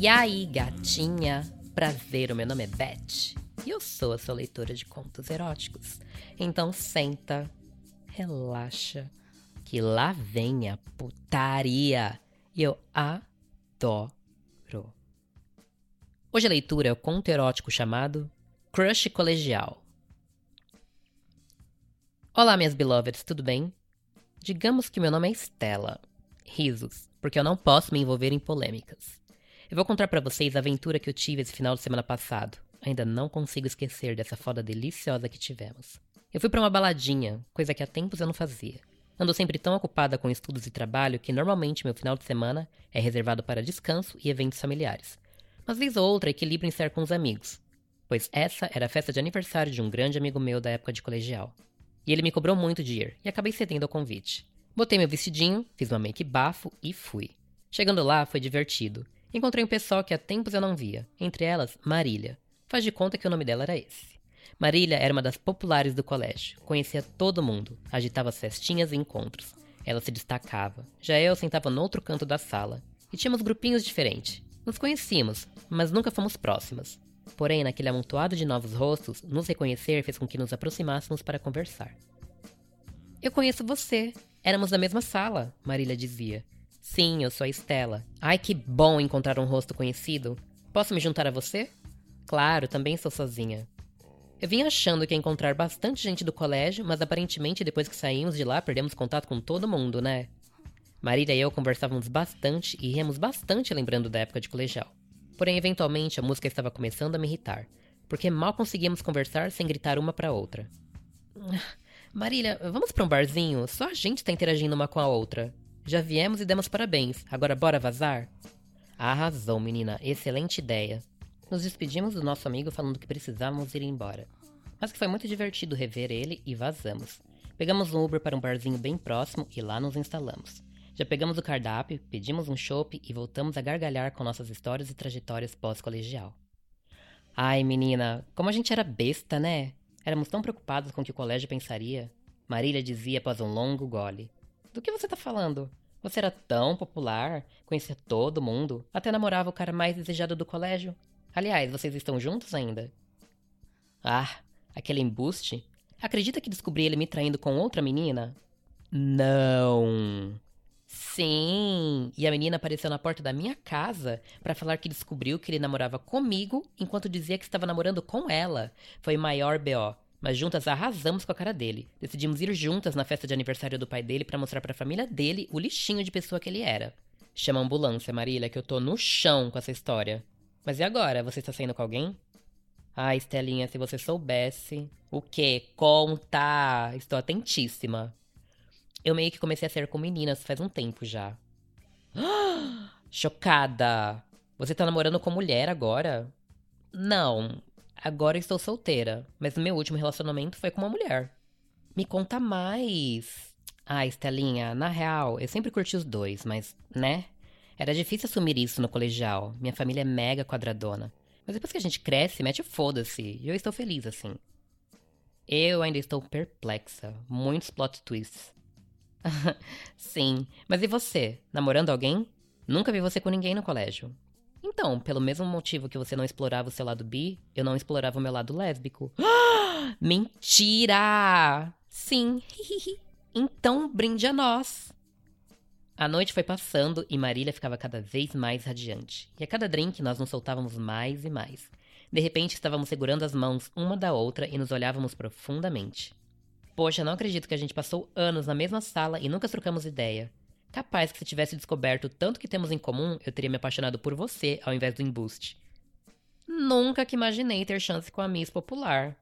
E aí, gatinha? Prazer, o meu nome é Beth e eu sou a sua leitora de contos eróticos. Então senta, relaxa, que lá vem a putaria. E eu adoro. Hoje a leitura é o conto erótico chamado Crush Colegial. Olá, minhas beloveds, tudo bem? Digamos que meu nome é Stella. Risos, porque eu não posso me envolver em polêmicas. Eu vou contar para vocês a aventura que eu tive esse final de semana passado. Ainda não consigo esquecer dessa foda deliciosa que tivemos. Eu fui para uma baladinha, coisa que há tempos eu não fazia. Ando sempre tão ocupada com estudos e trabalho que normalmente meu final de semana é reservado para descanso e eventos familiares. Mas vez ou outra equilibro em estar com os amigos, pois essa era a festa de aniversário de um grande amigo meu da época de colegial. E ele me cobrou muito de ir, e acabei cedendo ao convite. Botei meu vestidinho, fiz uma make bafo e fui. Chegando lá, foi divertido. Encontrei um pessoal que há tempos eu não via, entre elas Marília. Faz de conta que o nome dela era esse. Marília era uma das populares do colégio, conhecia todo mundo, agitava festinhas e encontros. Ela se destacava. Já eu sentava no outro canto da sala. E tínhamos grupinhos diferentes. Nos conhecíamos, mas nunca fomos próximas. Porém, naquele amontoado de novos rostos, nos reconhecer fez com que nos aproximássemos para conversar. Eu conheço você. Éramos da mesma sala, Marília dizia. Sim, eu sou a Estela. Ai, que bom encontrar um rosto conhecido. Posso me juntar a você? Claro, também sou sozinha. Eu vim achando que ia encontrar bastante gente do colégio, mas aparentemente depois que saímos de lá perdemos contato com todo mundo, né? Marília e eu conversávamos bastante e ríamos bastante lembrando da época de colegial. Porém, eventualmente a música estava começando a me irritar, porque mal conseguíamos conversar sem gritar uma para outra. Marília, vamos para um barzinho? Só a gente está interagindo uma com a outra. Já viemos e demos parabéns. Agora bora vazar? Arrasou, menina. Excelente ideia. Nos despedimos do nosso amigo falando que precisávamos ir embora. Mas que foi muito divertido rever ele e vazamos. Pegamos um Uber para um barzinho bem próximo e lá nos instalamos. Já pegamos o cardápio, pedimos um chopp e voltamos a gargalhar com nossas histórias e trajetórias pós-colegial. Ai, menina, como a gente era besta, né? Éramos tão preocupados com o que o colégio pensaria. Marília dizia após um longo gole. Do que você tá falando? Você era tão popular, conhecia todo mundo, até namorava o cara mais desejado do colégio. Aliás, vocês estão juntos ainda? Ah, aquele embuste? Acredita que descobri ele me traindo com outra menina? Não. Sim, e a menina apareceu na porta da minha casa para falar que descobriu que ele namorava comigo enquanto dizia que estava namorando com ela. Foi maior BO. Mas juntas arrasamos com a cara dele. Decidimos ir juntas na festa de aniversário do pai dele para mostrar para a família dele o lixinho de pessoa que ele era. Chama a ambulância, Marília, que eu tô no chão com essa história. Mas e agora? Você está saindo com alguém? Ah, Estelinha, se você soubesse. O quê? Conta! Estou atentíssima. Eu meio que comecei a ser com meninas faz um tempo já. Chocada! Você tá namorando com mulher agora? Não, Agora estou solteira, mas o meu último relacionamento foi com uma mulher. Me conta mais. Ah, Estelinha, na real, eu sempre curti os dois, mas, né? Era difícil assumir isso no colegial. Minha família é mega quadradona. Mas depois que a gente cresce, mete foda-se. E eu estou feliz assim. Eu ainda estou perplexa. Muitos plot twists. Sim, mas e você? Namorando alguém? Nunca vi você com ninguém no colégio. Então, pelo mesmo motivo que você não explorava o seu lado bi, eu não explorava o meu lado lésbico. Mentira! Sim. então, brinde a nós. A noite foi passando e Marília ficava cada vez mais radiante. E a cada drink nós nos soltávamos mais e mais. De repente estávamos segurando as mãos uma da outra e nos olhávamos profundamente. Poxa, não acredito que a gente passou anos na mesma sala e nunca trocamos ideia. Capaz que se tivesse descoberto tanto que temos em comum, eu teria me apaixonado por você ao invés do embuste. Nunca que imaginei ter chance com a Miss Popular.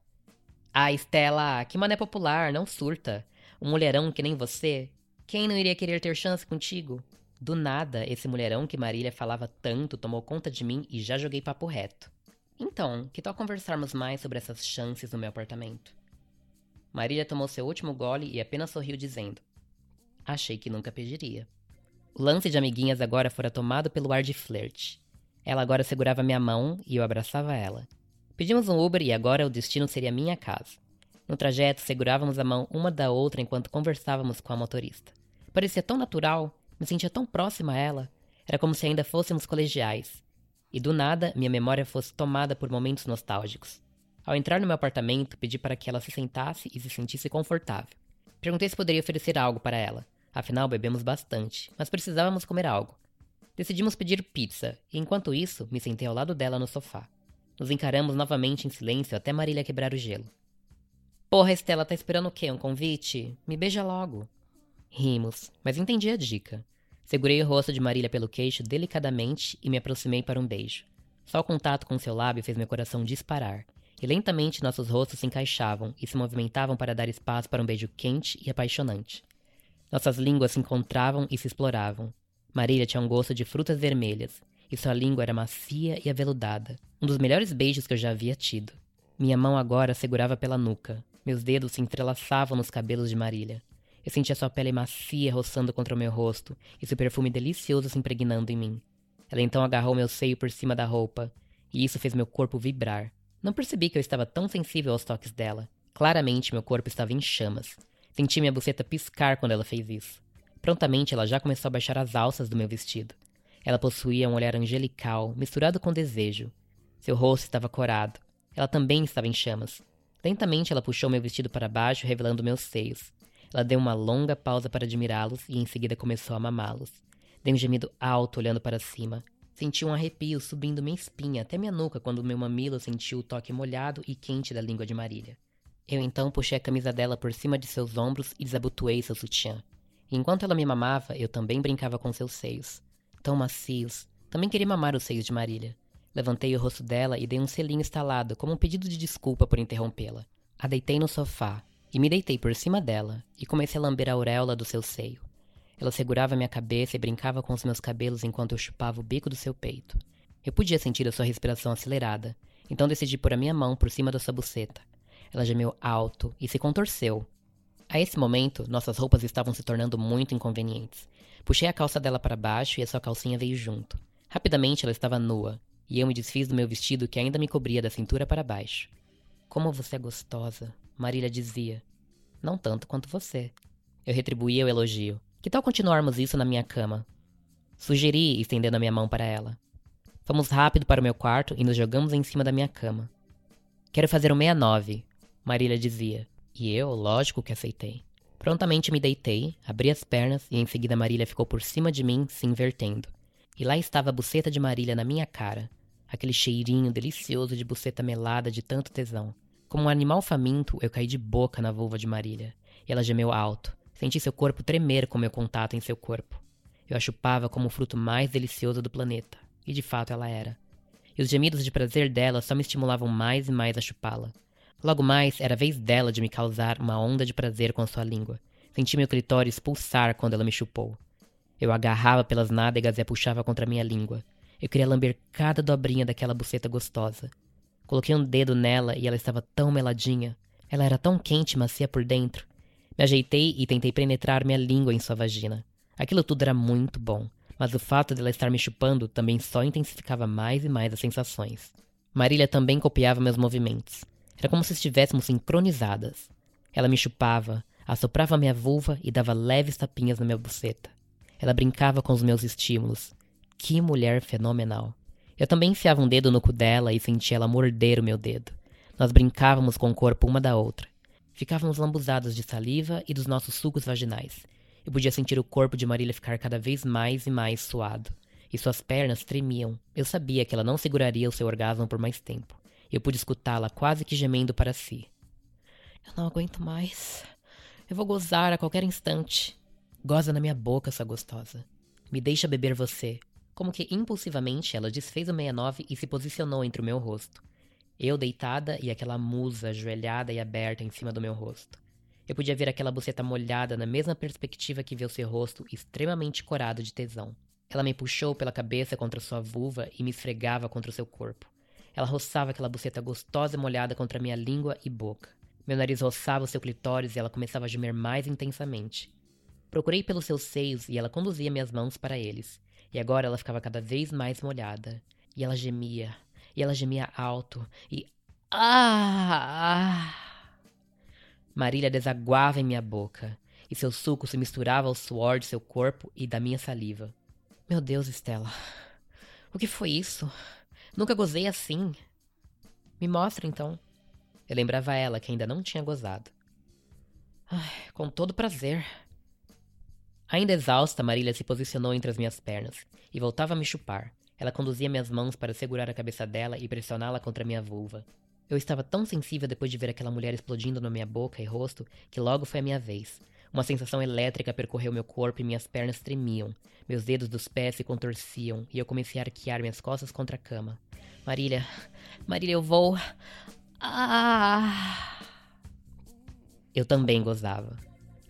Ah, Estela, que mané popular, não surta. Um mulherão que nem você. Quem não iria querer ter chance contigo? Do nada, esse mulherão que Marília falava tanto tomou conta de mim e já joguei papo reto. Então, que tal conversarmos mais sobre essas chances no meu apartamento? Marília tomou seu último gole e apenas sorriu, dizendo: achei que nunca pediria. O lance de amiguinhas agora fora tomado pelo ar de flerte. Ela agora segurava minha mão e eu abraçava ela. Pedimos um Uber e agora o destino seria minha casa. No trajeto, segurávamos a mão uma da outra enquanto conversávamos com a motorista. Parecia tão natural, me sentia tão próxima a ela. Era como se ainda fôssemos colegiais. e do nada minha memória fosse tomada por momentos nostálgicos. Ao entrar no meu apartamento, pedi para que ela se sentasse e se sentisse confortável. Perguntei se poderia oferecer algo para ela. Afinal, bebemos bastante, mas precisávamos comer algo. Decidimos pedir pizza, e enquanto isso, me sentei ao lado dela no sofá. Nos encaramos novamente em silêncio até Marília quebrar o gelo. Porra, Estela, tá esperando o quê? Um convite? Me beija logo. Rimos, mas entendi a dica. Segurei o rosto de Marília pelo queixo delicadamente e me aproximei para um beijo. Só o contato com seu lábio fez meu coração disparar, e lentamente nossos rostos se encaixavam e se movimentavam para dar espaço para um beijo quente e apaixonante. Nossas línguas se encontravam e se exploravam. Marília tinha um gosto de frutas vermelhas, e sua língua era macia e aveludada, um dos melhores beijos que eu já havia tido. Minha mão agora segurava pela nuca, meus dedos se entrelaçavam nos cabelos de Marília. Eu sentia sua pele macia roçando contra o meu rosto e seu perfume delicioso se impregnando em mim. Ela então agarrou meu seio por cima da roupa, e isso fez meu corpo vibrar. Não percebi que eu estava tão sensível aos toques dela. Claramente meu corpo estava em chamas. Senti minha buceta piscar quando ela fez isso. Prontamente ela já começou a baixar as alças do meu vestido. Ela possuía um olhar angelical, misturado com desejo. Seu rosto estava corado. Ela também estava em chamas. Lentamente ela puxou meu vestido para baixo, revelando meus seios. Ela deu uma longa pausa para admirá-los e em seguida começou a mamá-los. Dei um gemido alto olhando para cima. Senti um arrepio subindo minha espinha até minha nuca quando meu mamilo sentiu o toque molhado e quente da língua de Marília. Eu então puxei a camisa dela por cima de seus ombros e desabotoei seu sutiã. Enquanto ela me mamava, eu também brincava com seus seios. Tão macios. Também queria mamar os seios de Marília. Levantei o rosto dela e dei um selinho estalado, como um pedido de desculpa por interrompê-la. A deitei no sofá, e me deitei por cima dela, e comecei a lamber a auréola do seu seio. Ela segurava minha cabeça e brincava com os meus cabelos enquanto eu chupava o bico do seu peito. Eu podia sentir a sua respiração acelerada, então decidi pôr a minha mão por cima da sua buceta. Ela gemeu alto e se contorceu. A esse momento, nossas roupas estavam se tornando muito inconvenientes. Puxei a calça dela para baixo e a sua calcinha veio junto. Rapidamente ela estava nua, e eu me desfiz do meu vestido que ainda me cobria da cintura para baixo. Como você é gostosa, Marília dizia. Não tanto quanto você. Eu retribuía o elogio. Que tal continuarmos isso na minha cama? Sugeri, estendendo a minha mão para ela. Fomos rápido para o meu quarto e nos jogamos em cima da minha cama. Quero fazer o 69, Marília dizia. E eu, lógico que aceitei. Prontamente me deitei, abri as pernas e em seguida Marília ficou por cima de mim, se invertendo. E lá estava a buceta de Marília na minha cara, aquele cheirinho delicioso de buceta melada de tanto tesão. Como um animal faminto, eu caí de boca na vulva de Marília, e ela gemeu alto. Senti seu corpo tremer com meu contato em seu corpo. Eu a chupava como o fruto mais delicioso do planeta, e de fato ela era. E os gemidos de prazer dela só me estimulavam mais e mais a chupá-la. Logo mais, era vez dela de me causar uma onda de prazer com sua língua. Senti meu clitóris pulsar quando ela me chupou. Eu agarrava pelas nádegas e a puxava contra minha língua. Eu queria lamber cada dobrinha daquela buceta gostosa. Coloquei um dedo nela e ela estava tão meladinha. Ela era tão quente e macia por dentro. Me ajeitei e tentei penetrar minha língua em sua vagina. Aquilo tudo era muito bom, mas o fato dela estar me chupando também só intensificava mais e mais as sensações. Marília também copiava meus movimentos. Era como se estivéssemos sincronizadas. Ela me chupava, assoprava minha vulva e dava leves tapinhas na minha buceta. Ela brincava com os meus estímulos. Que mulher fenomenal! Eu também enfiava um dedo no cu dela e sentia ela morder o meu dedo. Nós brincávamos com o corpo uma da outra. Ficávamos lambuzados de saliva e dos nossos sucos vaginais. Eu podia sentir o corpo de Marília ficar cada vez mais e mais suado. E suas pernas tremiam. Eu sabia que ela não seguraria o seu orgasmo por mais tempo. Eu pude escutá-la quase que gemendo para si. Eu não aguento mais. Eu vou gozar a qualquer instante. Goza na minha boca, sua gostosa. Me deixa beber você. Como que impulsivamente ela desfez o 69 e se posicionou entre o meu rosto. Eu deitada e aquela musa ajoelhada e aberta em cima do meu rosto. Eu podia ver aquela buceta molhada na mesma perspectiva que viu seu rosto extremamente corado de tesão. Ela me puxou pela cabeça contra sua vulva e me esfregava contra o seu corpo. Ela roçava aquela buceta gostosa e molhada contra minha língua e boca. Meu nariz roçava o seu clitóris e ela começava a gemer mais intensamente. Procurei pelos seus seios e ela conduzia minhas mãos para eles. E agora ela ficava cada vez mais molhada. E ela gemia. E ela gemia alto. E. Ah! Marília desaguava em minha boca. E seu suco se misturava ao suor de seu corpo e da minha saliva. Meu Deus, Estela. O que foi isso? Nunca gozei assim. Me mostra então. Eu lembrava ela que ainda não tinha gozado. Ai, com todo prazer. Ainda exausta, Marília se posicionou entre as minhas pernas e voltava a me chupar. Ela conduzia minhas mãos para segurar a cabeça dela e pressioná-la contra minha vulva. Eu estava tão sensível depois de ver aquela mulher explodindo na minha boca e rosto que logo foi a minha vez. Uma sensação elétrica percorreu meu corpo e minhas pernas tremiam. Meus dedos dos pés se contorciam e eu comecei a arquear minhas costas contra a cama. Marília, Marília, eu vou. Ah! Eu também gozava.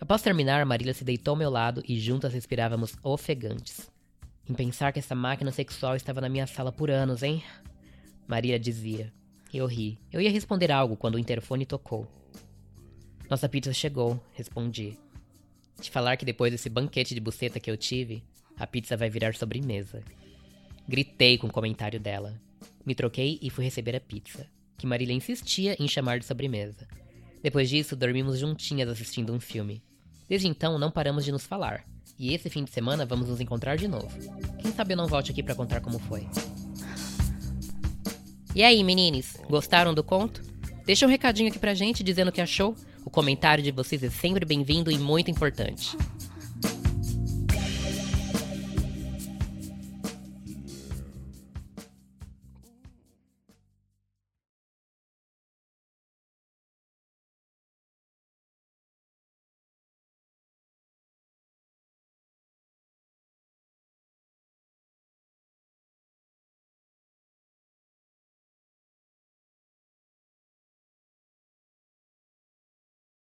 Após terminar, Marília se deitou ao meu lado e juntas respirávamos ofegantes. Em pensar que essa máquina sexual estava na minha sala por anos, hein? Marília dizia. Eu ri. Eu ia responder algo quando o interfone tocou. Nossa pizza chegou, respondi. Te falar que depois desse banquete de buceta que eu tive, a pizza vai virar sobremesa. Gritei com o comentário dela. Me troquei e fui receber a pizza, que Marília insistia em chamar de sobremesa. Depois disso, dormimos juntinhas assistindo um filme. Desde então, não paramos de nos falar. E esse fim de semana vamos nos encontrar de novo. Quem sabe eu não volte aqui para contar como foi. E aí, meninos, gostaram do conto? Deixa um recadinho aqui pra gente dizendo o que achou. O comentário de vocês é sempre bem-vindo e muito importante.